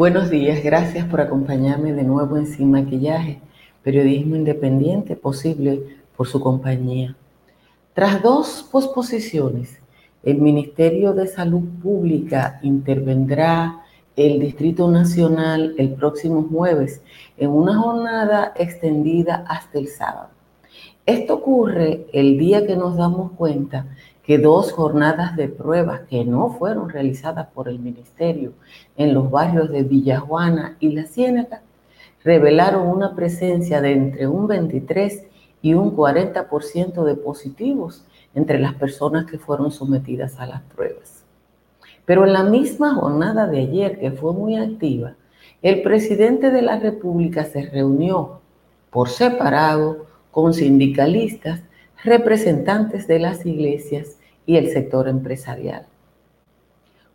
Buenos días, gracias por acompañarme de nuevo en Sin Maquillaje, periodismo independiente posible por su compañía. Tras dos posposiciones, el Ministerio de Salud Pública intervendrá el Distrito Nacional el próximo jueves en una jornada extendida hasta el sábado. Esto ocurre el día que nos damos cuenta que dos jornadas de pruebas que no fueron realizadas por el Ministerio en los barrios de Villajuana y La Ciénaga revelaron una presencia de entre un 23 y un 40% de positivos entre las personas que fueron sometidas a las pruebas. Pero en la misma jornada de ayer, que fue muy activa, el presidente de la República se reunió por separado con sindicalistas, representantes de las iglesias y el sector empresarial.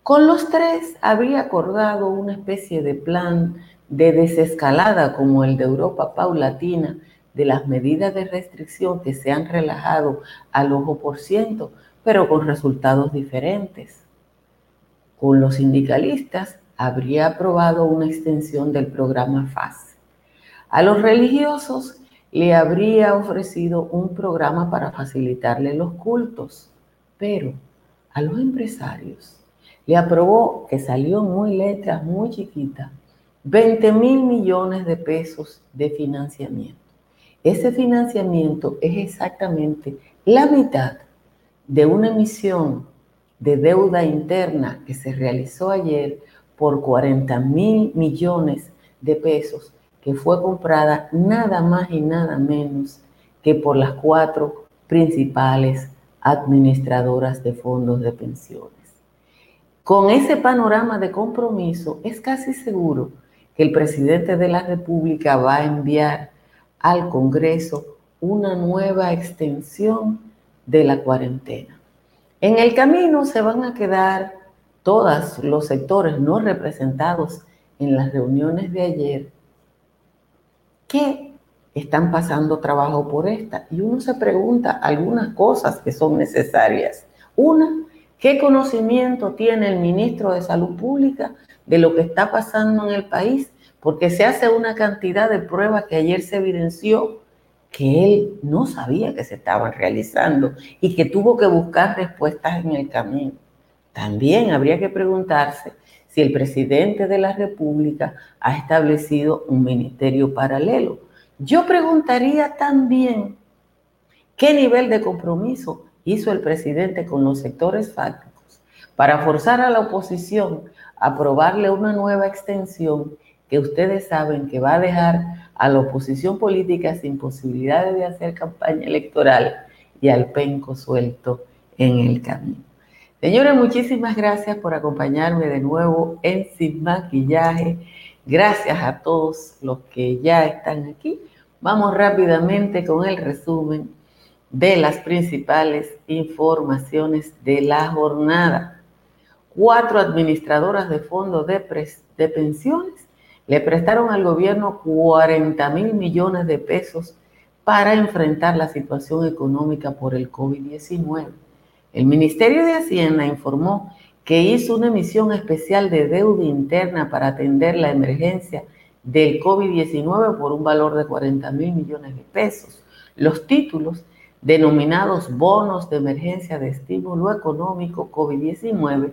Con los tres habría acordado una especie de plan de desescalada como el de Europa paulatina de las medidas de restricción que se han relajado al ojo por ciento, pero con resultados diferentes. Con los sindicalistas habría aprobado una extensión del programa FAS. A los religiosos le habría ofrecido un programa para facilitarle los cultos, pero a los empresarios le aprobó, que salió muy letras, muy chiquita, 20 mil millones de pesos de financiamiento. Ese financiamiento es exactamente la mitad de una emisión de deuda interna que se realizó ayer por 40 mil millones de pesos que fue comprada nada más y nada menos que por las cuatro principales administradoras de fondos de pensiones. Con ese panorama de compromiso, es casi seguro que el presidente de la República va a enviar al Congreso una nueva extensión de la cuarentena. En el camino se van a quedar todos los sectores no representados en las reuniones de ayer que están pasando trabajo por esta. Y uno se pregunta algunas cosas que son necesarias. Una, ¿qué conocimiento tiene el ministro de Salud Pública de lo que está pasando en el país? Porque se hace una cantidad de pruebas que ayer se evidenció que él no sabía que se estaban realizando y que tuvo que buscar respuestas en el camino. También habría que preguntarse si el presidente de la República ha establecido un ministerio paralelo. Yo preguntaría también qué nivel de compromiso hizo el presidente con los sectores fácticos para forzar a la oposición a aprobarle una nueva extensión que ustedes saben que va a dejar a la oposición política sin posibilidades de hacer campaña electoral y al penco suelto en el camino. Señores, muchísimas gracias por acompañarme de nuevo en Sin Maquillaje. Gracias a todos los que ya están aquí. Vamos rápidamente con el resumen de las principales informaciones de la jornada. Cuatro administradoras de fondos de, pensiones le prestaron al gobierno 40 mil millones de pesos para enfrentar la situación económica por el COVID-19. El Ministerio de Hacienda informó que hizo una emisión especial de deuda interna para atender la emergencia del COVID-19 por un valor de 40 mil millones de pesos. Los títulos denominados bonos de emergencia de estímulo económico COVID-19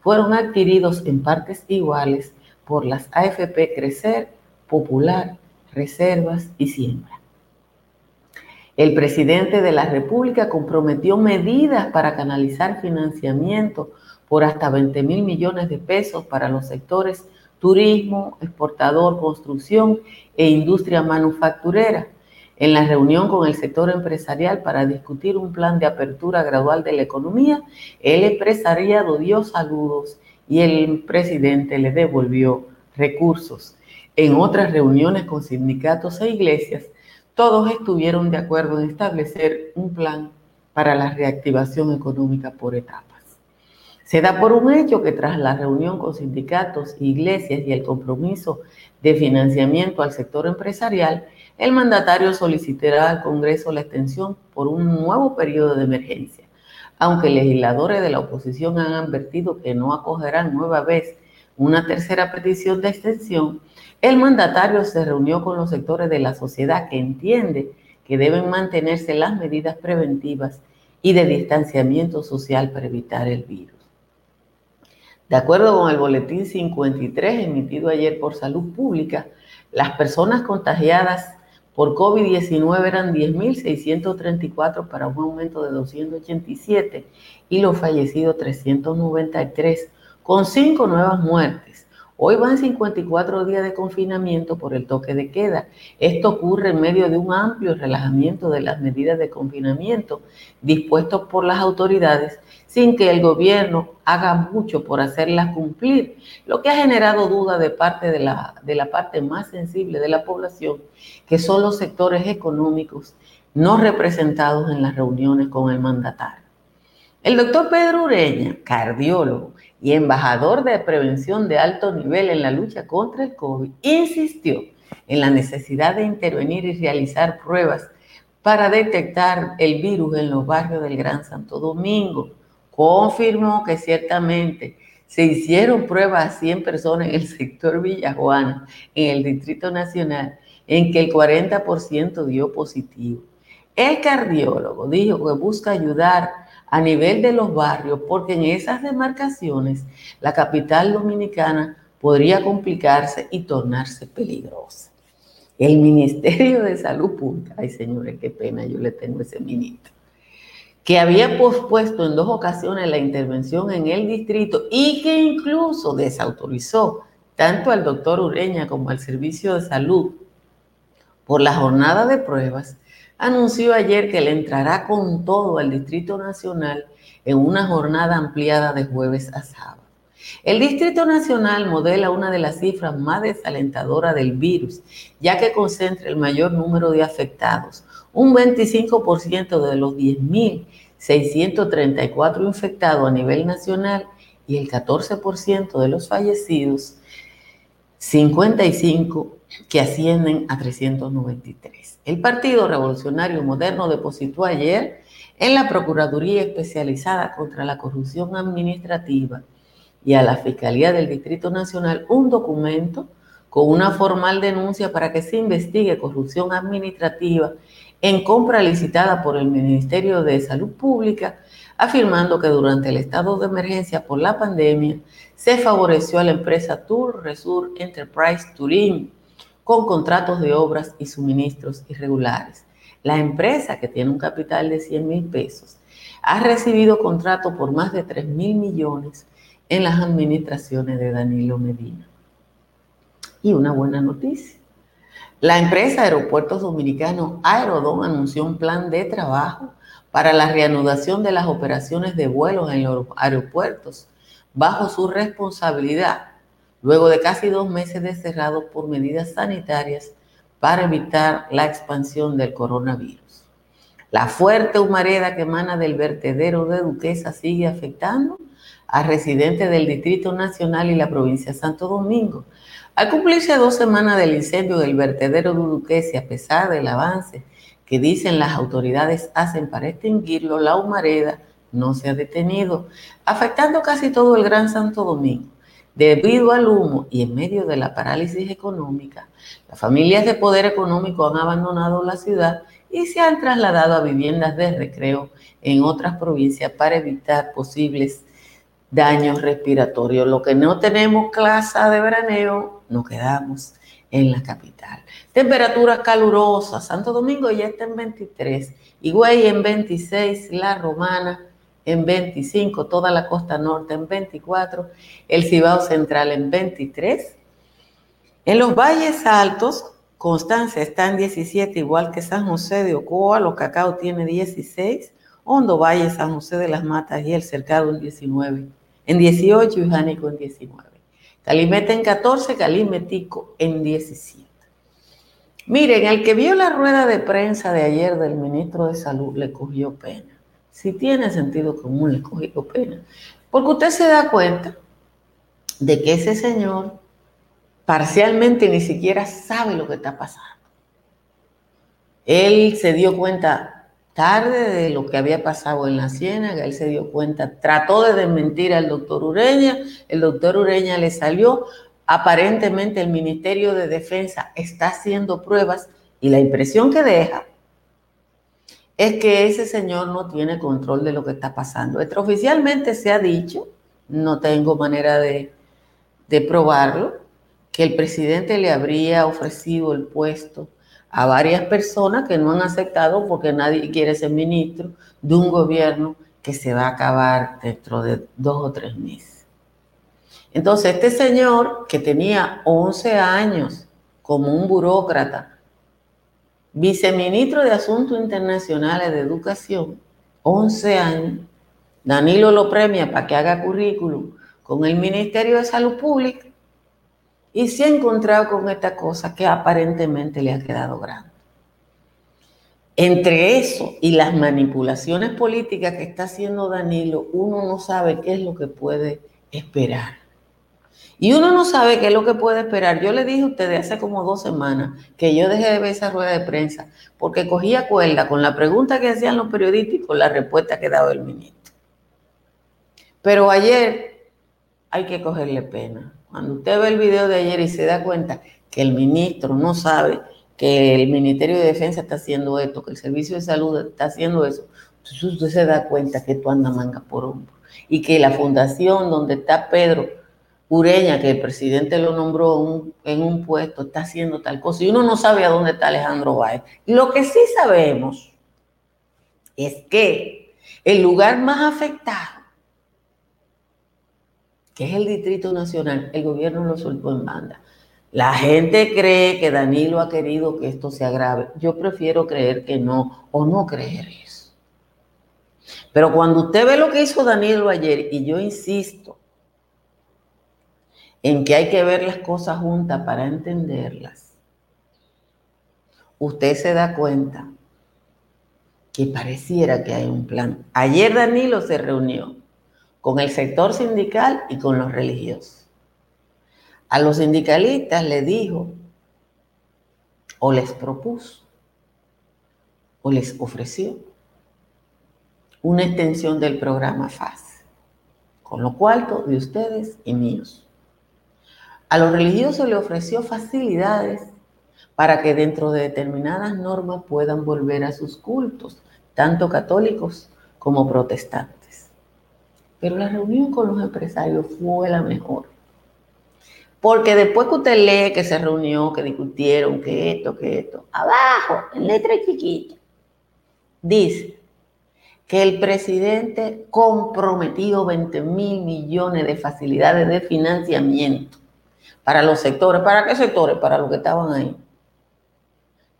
fueron adquiridos en partes iguales por las AFP Crecer, Popular, Reservas y Siembra. El presidente de la República comprometió medidas para canalizar financiamiento por hasta 20 mil millones de pesos para los sectores turismo, exportador, construcción e industria manufacturera. En la reunión con el sector empresarial para discutir un plan de apertura gradual de la economía, el empresariado dio saludos y el presidente le devolvió recursos. En otras reuniones con sindicatos e iglesias, todos estuvieron de acuerdo en establecer un plan para la reactivación económica por etapas. Se da por un hecho que tras la reunión con sindicatos, iglesias y el compromiso de financiamiento al sector empresarial, el mandatario solicitará al Congreso la extensión por un nuevo periodo de emergencia, aunque legisladores de la oposición han advertido que no acogerán nueva vez una tercera petición de extensión, el mandatario se reunió con los sectores de la sociedad que entiende que deben mantenerse las medidas preventivas y de distanciamiento social para evitar el virus. De acuerdo con el boletín 53 emitido ayer por Salud Pública, las personas contagiadas por COVID-19 eran 10.634 para un aumento de 287 y los fallecidos 393, con cinco nuevas muertes. Hoy van 54 días de confinamiento por el toque de queda. Esto ocurre en medio de un amplio relajamiento de las medidas de confinamiento dispuestos por las autoridades sin que el gobierno haga mucho por hacerlas cumplir, lo que ha generado dudas de parte de la, de la parte más sensible de la población, que son los sectores económicos no representados en las reuniones con el mandatario. El doctor Pedro Ureña, cardiólogo y embajador de prevención de alto nivel en la lucha contra el COVID, insistió en la necesidad de intervenir y realizar pruebas para detectar el virus en los barrios del Gran Santo Domingo. Confirmó que ciertamente se hicieron pruebas a 100 personas en el sector Villajuana, en el Distrito Nacional, en que el 40% dio positivo. El cardiólogo dijo que busca ayudar a nivel de los barrios, porque en esas demarcaciones la capital dominicana podría complicarse y tornarse peligrosa. El Ministerio de Salud Pública, ay señores, qué pena, yo le tengo ese ministro, que había pospuesto en dos ocasiones la intervención en el distrito y que incluso desautorizó tanto al doctor Ureña como al Servicio de Salud por la jornada de pruebas, anunció ayer que le entrará con todo al Distrito Nacional en una jornada ampliada de jueves a sábado. El Distrito Nacional modela una de las cifras más desalentadoras del virus, ya que concentra el mayor número de afectados, un 25% de los 10.634 infectados a nivel nacional y el 14% de los fallecidos, 55 que ascienden a 393. El Partido Revolucionario Moderno depositó ayer en la Procuraduría Especializada contra la Corrupción Administrativa y a la Fiscalía del Distrito Nacional un documento con una formal denuncia para que se investigue corrupción administrativa en compra licitada por el Ministerio de Salud Pública, afirmando que durante el estado de emergencia por la pandemia se favoreció a la empresa Tour Resur Enterprise Turín con contratos de obras y suministros irregulares. La empresa, que tiene un capital de 100 mil pesos, ha recibido contratos por más de 3 mil millones en las administraciones de Danilo Medina. Y una buena noticia. La empresa Aeropuertos Dominicanos Aerodón anunció un plan de trabajo para la reanudación de las operaciones de vuelos en los aeropuertos bajo su responsabilidad luego de casi dos meses de cerrado por medidas sanitarias para evitar la expansión del coronavirus. La fuerte humareda que emana del vertedero de Duquesa sigue afectando a residentes del Distrito Nacional y la provincia de Santo Domingo. Al cumplirse dos semanas del incendio del vertedero de Duquesa, a pesar del avance que dicen las autoridades hacen para extinguirlo, la humareda no se ha detenido, afectando casi todo el Gran Santo Domingo. Debido al humo y en medio de la parálisis económica, las familias de poder económico han abandonado la ciudad y se han trasladado a viviendas de recreo en otras provincias para evitar posibles daños respiratorios. Lo que no tenemos clase de veraneo, nos quedamos en la capital. Temperaturas calurosas, Santo Domingo ya está en 23, Higüey en 26, La Romana en 25, toda la costa norte en 24, el Cibao Central en 23. En los valles altos, Constancia está en 17, igual que San José de Ocoa, Los Cacao tiene 16, Hondo Valle, San José de las Matas y El Cercado en 19, en 18 y Jánico en 19. Calimete en 14, Calimetico en 17. Miren, el que vio la rueda de prensa de ayer del ministro de Salud le cogió pena si tiene sentido común, le cogido pena. Porque usted se da cuenta de que ese señor parcialmente ni siquiera sabe lo que está pasando. Él se dio cuenta tarde de lo que había pasado en la ciénaga, él se dio cuenta, trató de desmentir al doctor Ureña, el doctor Ureña le salió, aparentemente el Ministerio de Defensa está haciendo pruebas y la impresión que deja es que ese señor no tiene control de lo que está pasando. Extraoficialmente se ha dicho, no tengo manera de, de probarlo, que el presidente le habría ofrecido el puesto a varias personas que no han aceptado porque nadie quiere ser ministro de un gobierno que se va a acabar dentro de dos o tres meses. Entonces, este señor que tenía 11 años como un burócrata, viceministro de Asuntos Internacionales de Educación, 11 años, Danilo lo premia para que haga currículum con el Ministerio de Salud Pública y se ha encontrado con esta cosa que aparentemente le ha quedado grande. Entre eso y las manipulaciones políticas que está haciendo Danilo, uno no sabe qué es lo que puede esperar. Y uno no sabe qué es lo que puede esperar. Yo le dije a ustedes hace como dos semanas que yo dejé de ver esa rueda de prensa porque cogía cuerda con la pregunta que hacían los periodistas y con la respuesta que daba el ministro. Pero ayer hay que cogerle pena. Cuando usted ve el video de ayer y se da cuenta que el ministro no sabe que el Ministerio de Defensa está haciendo esto, que el Servicio de Salud está haciendo eso, entonces usted se da cuenta que tú andas manga por hombro. Y que la fundación donde está Pedro Ureña, que el presidente lo nombró en un puesto, está haciendo tal cosa. Y uno no sabe a dónde está Alejandro Báez. Lo que sí sabemos es que el lugar más afectado que es el Distrito Nacional, el gobierno lo soltó en banda. La gente cree que Danilo ha querido que esto se agrave. Yo prefiero creer que no o no creer eso. Pero cuando usted ve lo que hizo Danilo ayer, y yo insisto en que hay que ver las cosas juntas para entenderlas, usted se da cuenta que pareciera que hay un plan. Ayer Danilo se reunió con el sector sindical y con los religiosos. A los sindicalistas le dijo, o les propuso, o les ofreció una extensión del programa FAS, con lo cual de ustedes y míos. A los religiosos le ofreció facilidades para que dentro de determinadas normas puedan volver a sus cultos, tanto católicos como protestantes. Pero la reunión con los empresarios fue la mejor. Porque después que usted lee que se reunió, que discutieron, que esto, que esto, abajo, en letra chiquita, dice que el presidente comprometió 20 mil millones de facilidades de financiamiento para los sectores. ¿Para qué sectores? Para los que estaban ahí.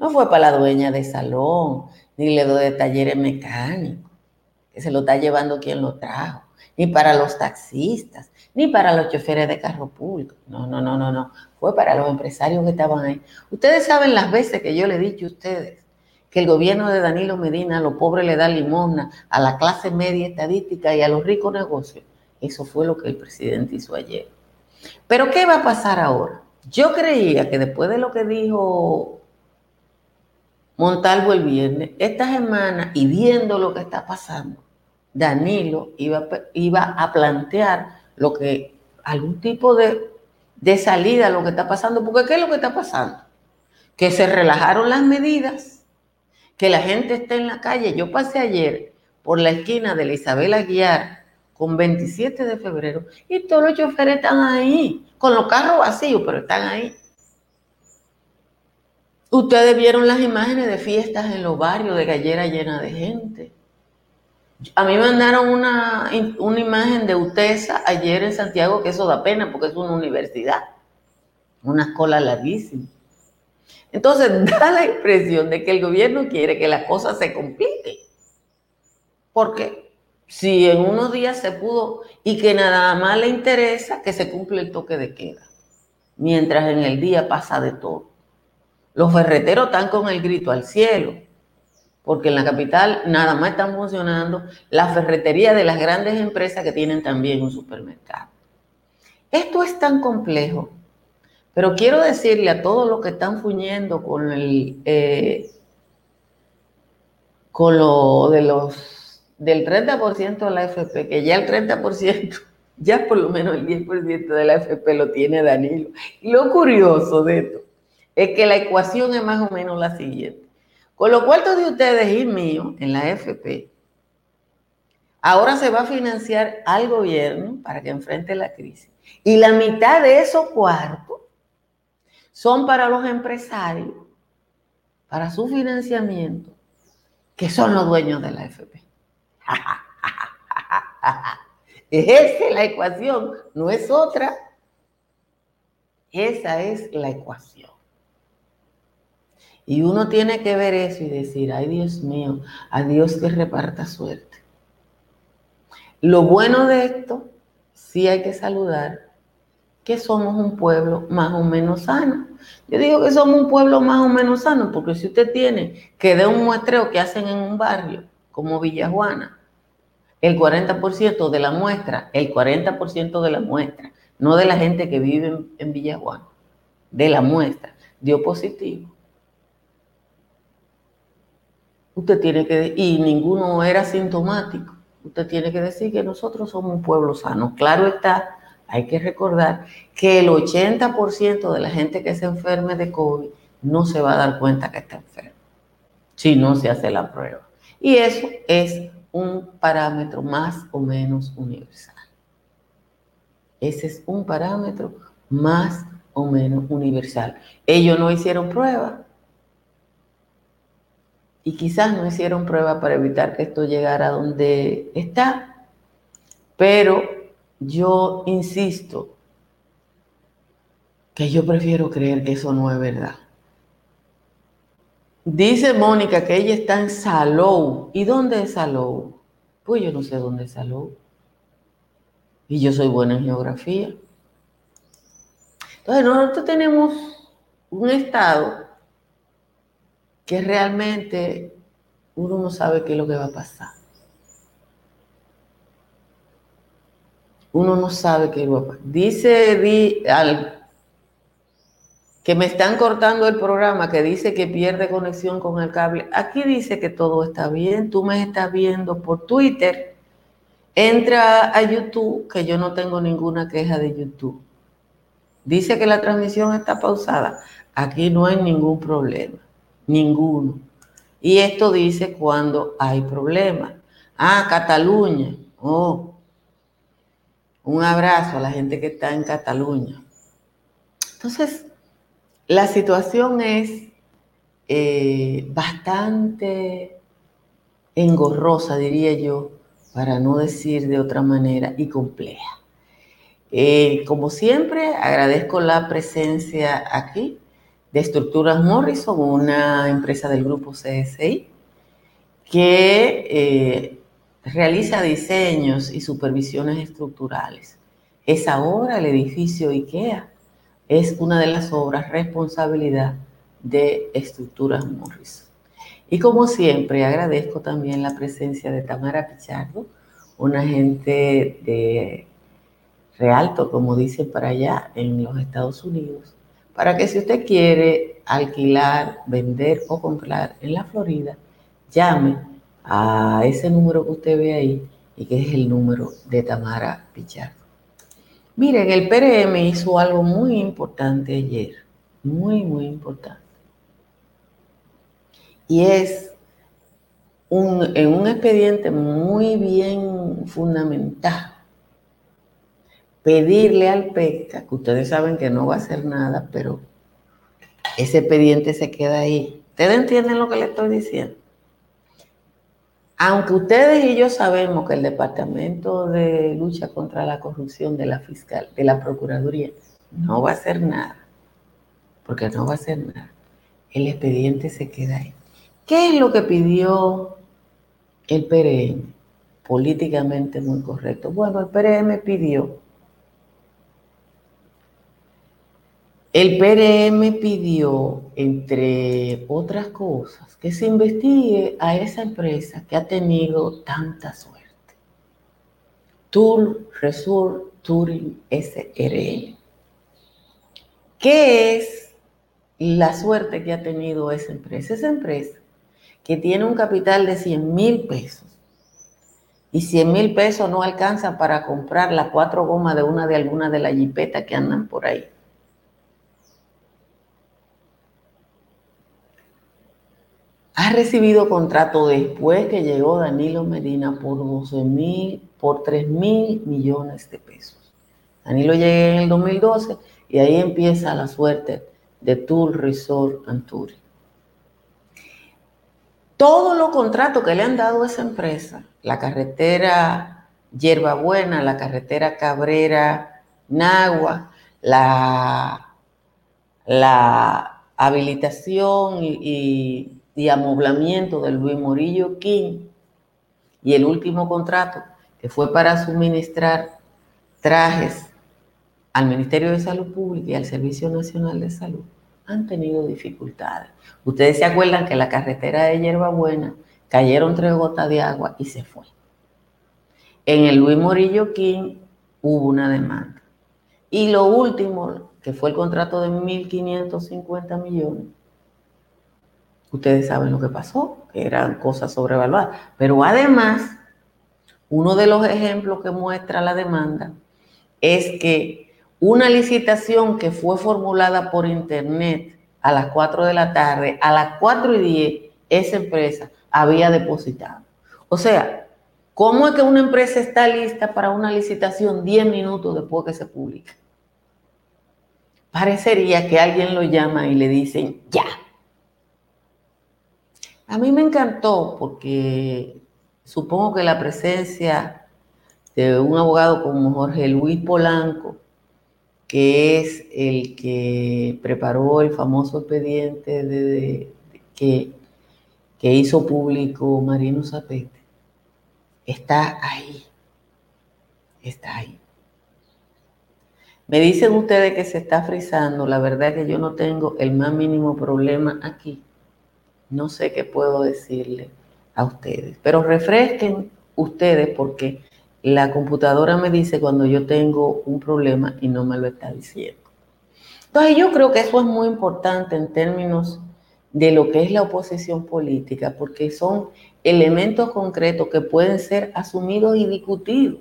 No fue para la dueña de salón, ni le doy de talleres mecánicos, que se lo está llevando quien lo trajo ni para los taxistas, ni para los choferes de carro público. No, no, no, no, no. Fue para los empresarios que estaban ahí. Ustedes saben las veces que yo le he dicho a ustedes que el gobierno de Danilo Medina a los pobres le da limosna, a la clase media estadística y a los ricos negocios. Eso fue lo que el presidente hizo ayer. Pero ¿qué va a pasar ahora? Yo creía que después de lo que dijo Montalvo el viernes, esta semana y viendo lo que está pasando, Danilo iba, iba a plantear lo que, algún tipo de, de salida a lo que está pasando, porque ¿qué es lo que está pasando? Que se relajaron las medidas, que la gente está en la calle. Yo pasé ayer por la esquina de la Isabel Aguiar con 27 de febrero y todos los choferes están ahí, con los carros vacíos, pero están ahí. Ustedes vieron las imágenes de fiestas en los barrios de gallera llena de gente. A mí me mandaron una, una imagen de UTESA ayer en Santiago, que eso da pena porque es una universidad, una escuela larguísima. Entonces da la impresión de que el gobierno quiere que las cosas se compliquen. Porque si en unos días se pudo y que nada más le interesa que se cumple el toque de queda, mientras en el día pasa de todo. Los ferreteros están con el grito al cielo porque en la capital nada más están funcionando las ferreterías de las grandes empresas que tienen también un supermercado. Esto es tan complejo, pero quiero decirle a todos los que están fuñendo con el, eh, con lo de los del 30% de la FP, que ya el 30%, ya por lo menos el 10% de la FP lo tiene Danilo. Lo curioso de esto es que la ecuación es más o menos la siguiente. Con lo cuartos de ustedes y mío en la FP, ahora se va a financiar al gobierno para que enfrente la crisis. Y la mitad de esos cuartos son para los empresarios, para su financiamiento, que son los dueños de la FP. Esa es la ecuación, no es otra. Esa es la ecuación. Y uno tiene que ver eso y decir, ay Dios mío, a Dios que reparta suerte. Lo bueno de esto, sí hay que saludar, que somos un pueblo más o menos sano. Yo digo que somos un pueblo más o menos sano, porque si usted tiene que de un muestreo que hacen en un barrio como Villajuana, el 40% de la muestra, el 40% de la muestra, no de la gente que vive en, en Villajuana, de la muestra, dio positivo usted tiene que, y ninguno era sintomático, usted tiene que decir que nosotros somos un pueblo sano. Claro está, hay que recordar que el 80% de la gente que se enferme de COVID no se va a dar cuenta que está enfermo si no se hace la prueba. Y eso es un parámetro más o menos universal. Ese es un parámetro más o menos universal. Ellos no hicieron prueba, y quizás no hicieron prueba para evitar que esto llegara a donde está, pero yo insisto que yo prefiero creer que eso no es verdad. Dice Mónica que ella está en Salou. ¿Y dónde es Salou? Pues yo no sé dónde es Salou. Y yo soy buena en geografía. Entonces nosotros tenemos un estado que realmente uno no sabe qué es lo que va a pasar. Uno no sabe qué va a pasar. Dice al, que me están cortando el programa, que dice que pierde conexión con el cable. Aquí dice que todo está bien. Tú me estás viendo por Twitter. Entra a YouTube, que yo no tengo ninguna queja de YouTube. Dice que la transmisión está pausada. Aquí no hay ningún problema. Ninguno. Y esto dice cuando hay problemas. Ah, Cataluña. Oh, un abrazo a la gente que está en Cataluña. Entonces, la situación es eh, bastante engorrosa, diría yo, para no decir de otra manera, y compleja. Eh, como siempre, agradezco la presencia aquí de Estructuras Morrison, una empresa del grupo CSI, que eh, realiza diseños y supervisiones estructurales. Esa obra, el edificio IKEA, es una de las obras responsabilidad de Estructuras Morrison. Y como siempre, agradezco también la presencia de Tamara Pichardo, una agente de Realto, como dicen para allá, en los Estados Unidos, para que si usted quiere alquilar, vender o comprar en la Florida, llame a ese número que usted ve ahí y que es el número de Tamara Pichardo. Miren, el PRM hizo algo muy importante ayer, muy, muy importante. Y es un, en un expediente muy bien fundamentado pedirle al PECA, que ustedes saben que no va a hacer nada, pero ese expediente se queda ahí. ¿Ustedes entienden lo que le estoy diciendo? Aunque ustedes y yo sabemos que el Departamento de Lucha contra la Corrupción de la Fiscal, de la Procuraduría, no va a hacer nada, porque no va a hacer nada, el expediente se queda ahí. ¿Qué es lo que pidió el PRM? Políticamente muy correcto. Bueno, el PRM pidió El PRM pidió, entre otras cosas, que se investigue a esa empresa que ha tenido tanta suerte. Tour Resort Touring SRL. ¿Qué es la suerte que ha tenido esa empresa? Esa empresa que tiene un capital de 100 mil pesos y 100 mil pesos no alcanzan para comprar las cuatro gomas de una de algunas de las jipetas que andan por ahí. Ha recibido contrato después que llegó Danilo Medina por 12 mil, por 3 mil millones de pesos. Danilo llega en el 2012 y ahí empieza la suerte de Tour Resort Anturi. Todos los contratos que le han dado a esa empresa, la carretera Yerbabuena, la carretera Cabrera Nagua, la, habilitación y amoblamiento del Luis Morillo King y el último contrato que fue para suministrar trajes al Ministerio de Salud Pública y al Servicio Nacional de Salud han tenido dificultades. Ustedes se acuerdan que la carretera de Hierbabuena cayeron tres gotas de agua y se fue. En el Luis Morillo King hubo una demanda. Y lo último, que fue el contrato de 1.550 millones, ustedes saben lo que pasó, que eran cosas sobrevaluadas. Pero además, uno de los ejemplos que muestra la demanda es que una licitación que fue formulada por internet a las 4 de la tarde, a las 4 y 10, esa empresa había depositado. O sea, ¿cómo es que una empresa está lista para una licitación 10 minutos después que se publica? Parecería que alguien lo llama y le dicen, ya. A mí me encantó porque supongo que la presencia de un abogado como Jorge Luis Polanco, que es el que preparó el famoso expediente de, que, hizo público Marino Zapete, está ahí. Está ahí. Me dicen ustedes que se está frizando. La verdad es que yo no tengo el más mínimo problema aquí. No sé qué puedo decirle a ustedes. Pero refresquen ustedes porque la computadora me dice cuando yo tengo un problema y no me lo está diciendo. Entonces yo creo que eso es muy importante en términos de lo que es la oposición política, porque son elementos concretos que pueden ser asumidos y discutidos.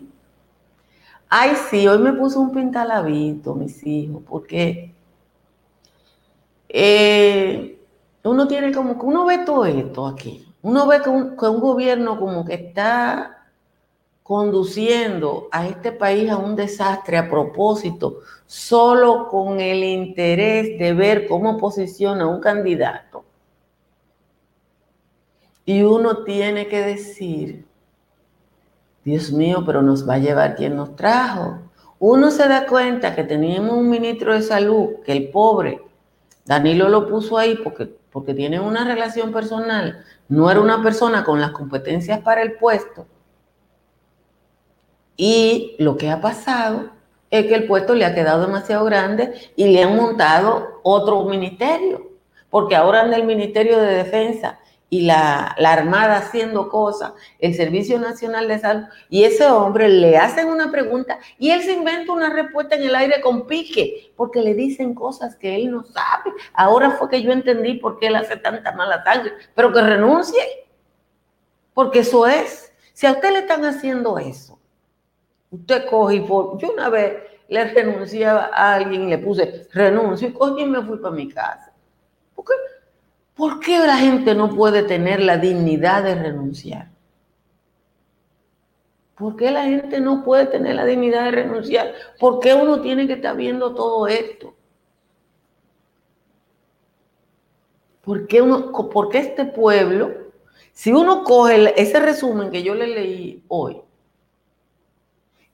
Ay, sí, hoy me puso un pintalabito, mis hijos, porque eh, uno tiene como que uno ve todo esto aquí. Uno ve que un gobierno como que está conduciendo a este país a un desastre a propósito, solo con el interés de ver cómo posiciona un candidato. Y uno tiene que decir, Dios mío, pero nos va a llevar quien nos trajo. Uno se da cuenta que teníamos un ministro de salud, que el pobre, Danilo lo puso ahí porque, porque tiene una relación personal, no era una persona con las competencias para el puesto. Y lo que ha pasado es que el puesto le ha quedado demasiado grande y le han montado otro ministerio, porque ahora anda el Ministerio de Defensa y la, la, Armada haciendo cosas, el Servicio Nacional de Salud, y ese hombre le hacen una pregunta y él se inventa una respuesta en el aire con pique, porque le dicen cosas que él no sabe. Ahora fue que yo entendí por qué él hace tanta mala sangre, pero que renuncie, porque eso es. Si a usted le están haciendo eso, Usted coge y por... Yo una vez le renuncié a alguien, le puse renuncio y cogí y me fui para mi casa. ¿Por qué? ¿Por qué la gente no puede tener la dignidad de renunciar? ¿Por qué la gente no puede tener la dignidad de renunciar? ¿Por qué uno tiene que estar viendo todo esto? ¿Por qué, uno, por qué este pueblo, si uno coge ese resumen que yo le leí hoy,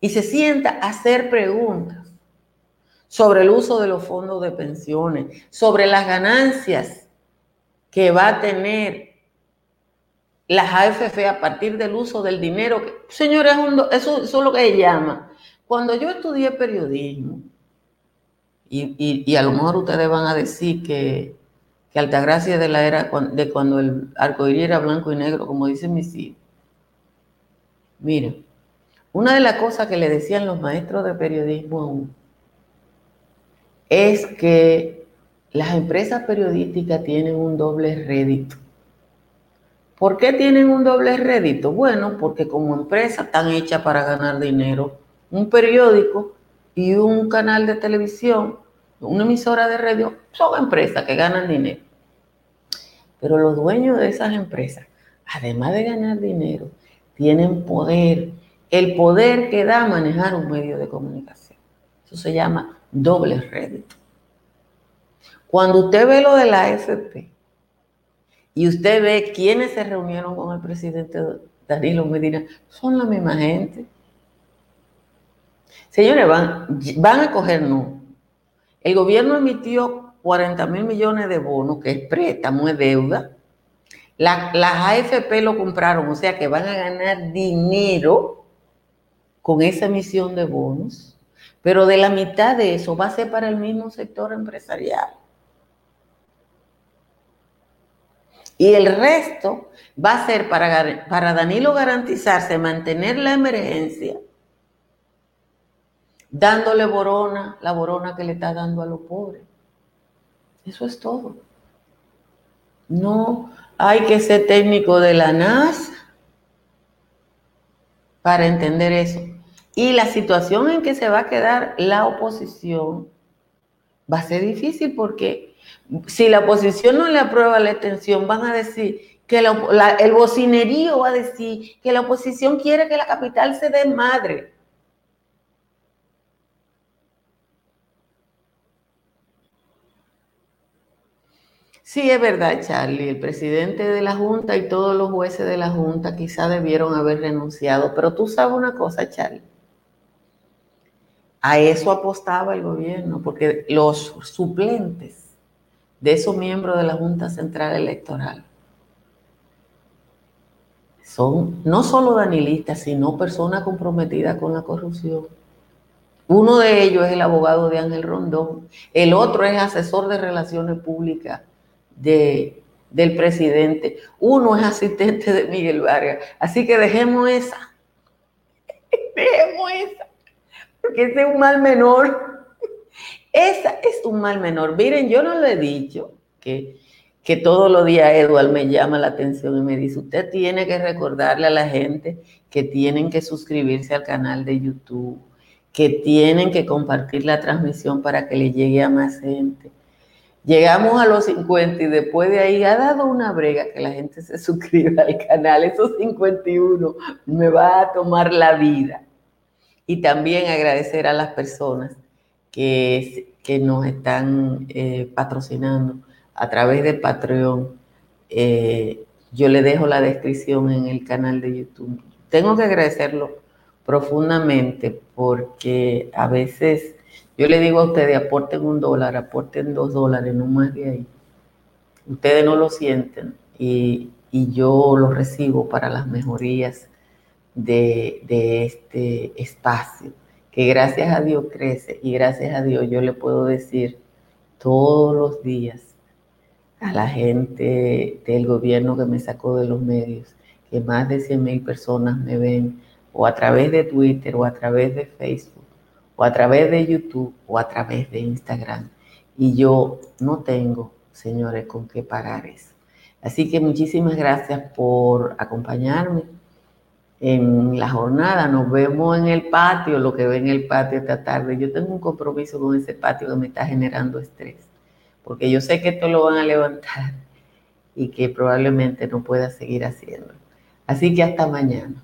y se sienta a hacer preguntas sobre el uso de los fondos de pensiones, sobre las ganancias que va a tener las AFF a partir del uso del dinero. Señores, eso, es lo que se llama. Cuando yo estudié periodismo, y, a lo mejor ustedes van a decir que, que Altagracia de la era de cuando el arcoíris era blanco y negro, como dicen mis hijos. Miren, una de las cosas que le decían los maestros de periodismo es que las empresas periodísticas tienen un doble rédito. ¿Por qué tienen un doble rédito? Bueno, porque como empresa están hechas para ganar dinero. Un periódico y un canal de televisión, una emisora de radio, son empresas que ganan dinero. Pero los dueños de esas empresas, además de ganar dinero, tienen poder, el poder que da manejar un medio de comunicación. Eso se llama doble rédito. Cuando usted ve lo de la AFP y usted ve quiénes se reunieron con el presidente Danilo Medina, son la misma gente. Señores, van, van a coger no. El gobierno emitió 40 mil millones de bonos, que es préstamo, es deuda. las AFP lo compraron, o sea que van a ganar dinero con esa emisión de bonos, pero de la mitad de eso va a ser para el mismo sector empresarial. Y el resto va a ser para, para Danilo garantizarse, mantener la emergencia, dándole borona, la borona que le está dando a los pobres. Eso es todo. No hay que ser técnico de la NASA para entender eso. Y la situación en que se va a quedar la oposición va a ser difícil porque si la oposición no le aprueba la extensión, van a decir que el bocinerío va a decir que la oposición quiere que la capital se dé madre. Sí, es verdad, Charlie. El presidente de la Junta y todos los jueces de la Junta quizá debieron haber renunciado. Pero tú sabes una cosa, Charlie. A eso apostaba el gobierno, porque los suplentes de esos miembros de la Junta Central Electoral son no solo danilistas, sino personas comprometidas con la corrupción. Uno de ellos es el abogado de Ángel Rondón, el otro es asesor de relaciones públicas de, del presidente, uno es asistente de Miguel Vargas. Así que dejemos esa, dejemos esa, porque ese es un mal menor. Esa es un mal menor. Miren, yo no le he dicho que, que todos los días Eduard me llama la atención y me dice, usted tiene que recordarle a la gente que tienen que suscribirse al canal de YouTube, que tienen que compartir la transmisión para que le llegue a más gente. Llegamos a los 50 y después de ahí ha dado una brega que la gente se suscriba al canal. Esos 51 me va a tomar la vida. Y también agradecer a las personas que, nos están eh, patrocinando a través de Patreon. Eh, yo le dejo la descripción en el canal de YouTube. Tengo que agradecerlo profundamente porque a veces yo le digo a ustedes, aporten un dólar, aporten dos dólares, no más de ahí. Ustedes no lo sienten y, yo lo recibo para las mejorías de, de este espacio que gracias a Dios crece y gracias a Dios yo le puedo decir todos los días a la gente del gobierno que me sacó de los medios, que más de 100 mil personas me ven o a través de Twitter o a través de Facebook o a través de YouTube o a través de Instagram. Y yo no tengo, señores, con qué pagar eso. Así que muchísimas gracias por acompañarme en la jornada. Nos vemos en el patio, lo que ve en el patio esta tarde. Yo tengo un compromiso con ese patio que me está generando estrés, porque yo sé que esto lo van a levantar y que probablemente no pueda seguir haciendo. Así que hasta mañana.